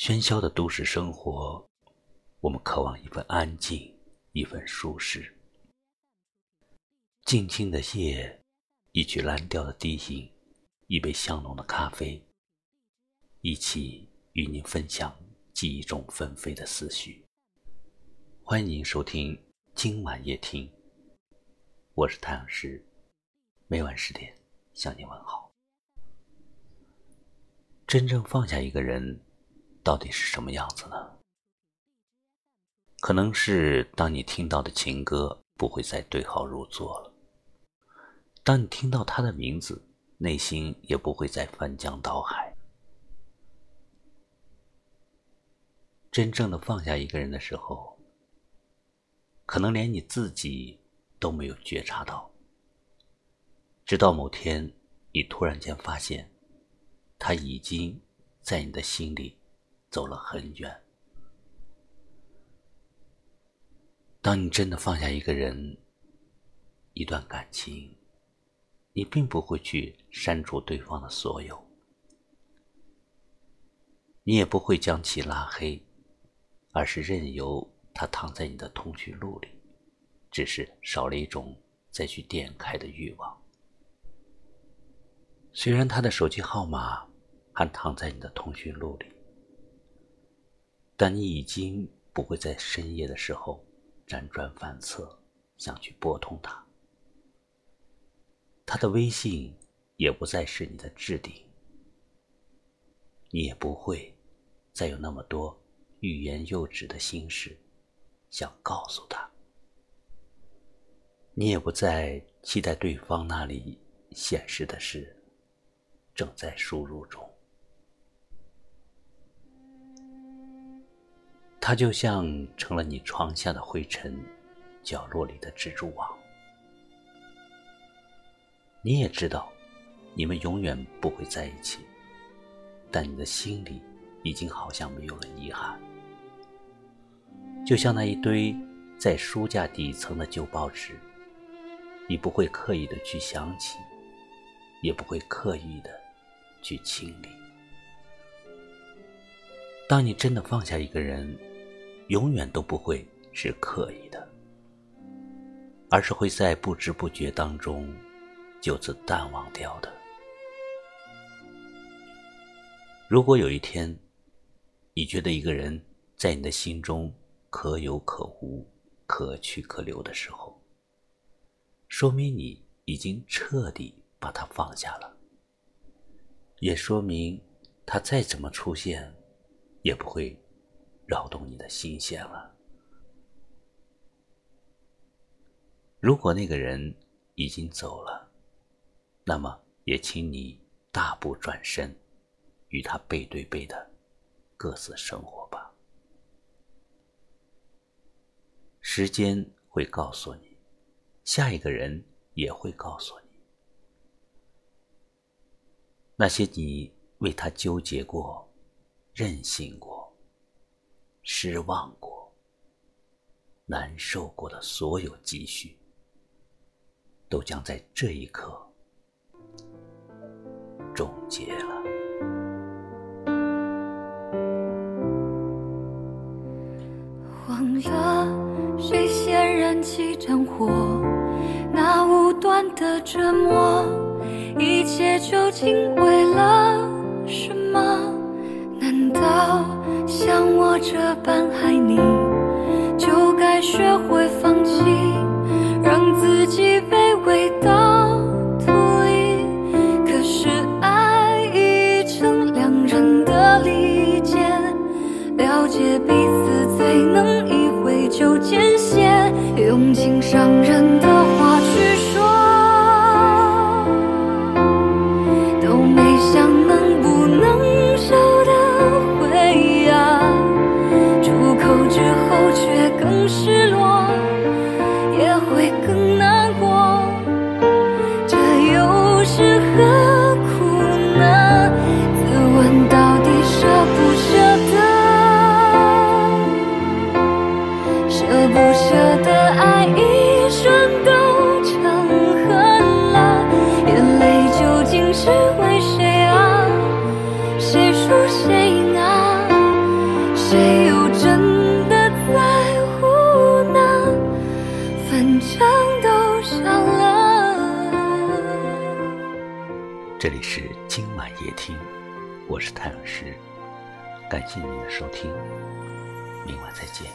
喧嚣的都市生活，我们渴望一份安静，一份舒适。静静的夜，一曲蓝调的低吟，一杯香浓的咖啡，一起与您分享记忆中纷飞的思绪。欢迎您收听今晚夜听，我是太阳石，每晚十点向您问好。真正放下一个人。到底是什么样子呢？可能是当你听到的情歌不会再对号入座了，当你听到他的名字，内心也不会再翻江倒海。真正的放下一个人的时候，可能连你自己都没有觉察到，直到某天，你突然间发现，他已经在你的心里。走了很远。当你真的放下一个人、一段感情，你并不会去删除对方的所有，你也不会将其拉黑，而是任由他躺在你的通讯录里，只是少了一种再去点开的欲望。虽然他的手机号码还躺在你的通讯录里。但你已经不会在深夜的时候辗转反侧，想去拨通他。他的微信也不再是你的置顶，你也不会再有那么多欲言又止的心事想告诉他。你也不再期待对方那里显示的是正在输入中。他就像成了你床下的灰尘，角落里的蜘蛛网。你也知道，你们永远不会在一起，但你的心里已经好像没有了遗憾。就像那一堆在书架底层的旧报纸，你不会刻意的去想起，也不会刻意的去清理。当你真的放下一个人，永远都不会是刻意的，而是会在不知不觉当中就此淡忘掉的。如果有一天，你觉得一个人在你的心中可有可无、可去可留的时候，说明你已经彻底把他放下了，也说明他再怎么出现，也不会。扰动你的心弦了。如果那个人已经走了，那么也请你大步转身，与他背对背的各自生活吧。时间会告诉你，下一个人也会告诉你，那些你为他纠结过、任性过。失望过、难受过的所有积蓄，都将在这一刻终结了。忘了谁先燃起战火，那无端的折磨，一切究竟为了什么？像我这般爱你，就该学会放弃，让自己卑微到土里。可是爱已成两人的利剑，了解彼此最能一挥就见血，用尽伤我的爱一瞬都成恨了，眼泪究竟是为谁啊？谁输谁呢？谁又真的在乎呢？反正都伤了。这里是今晚夜听，我是太老师，感谢您的收听，明晚再见。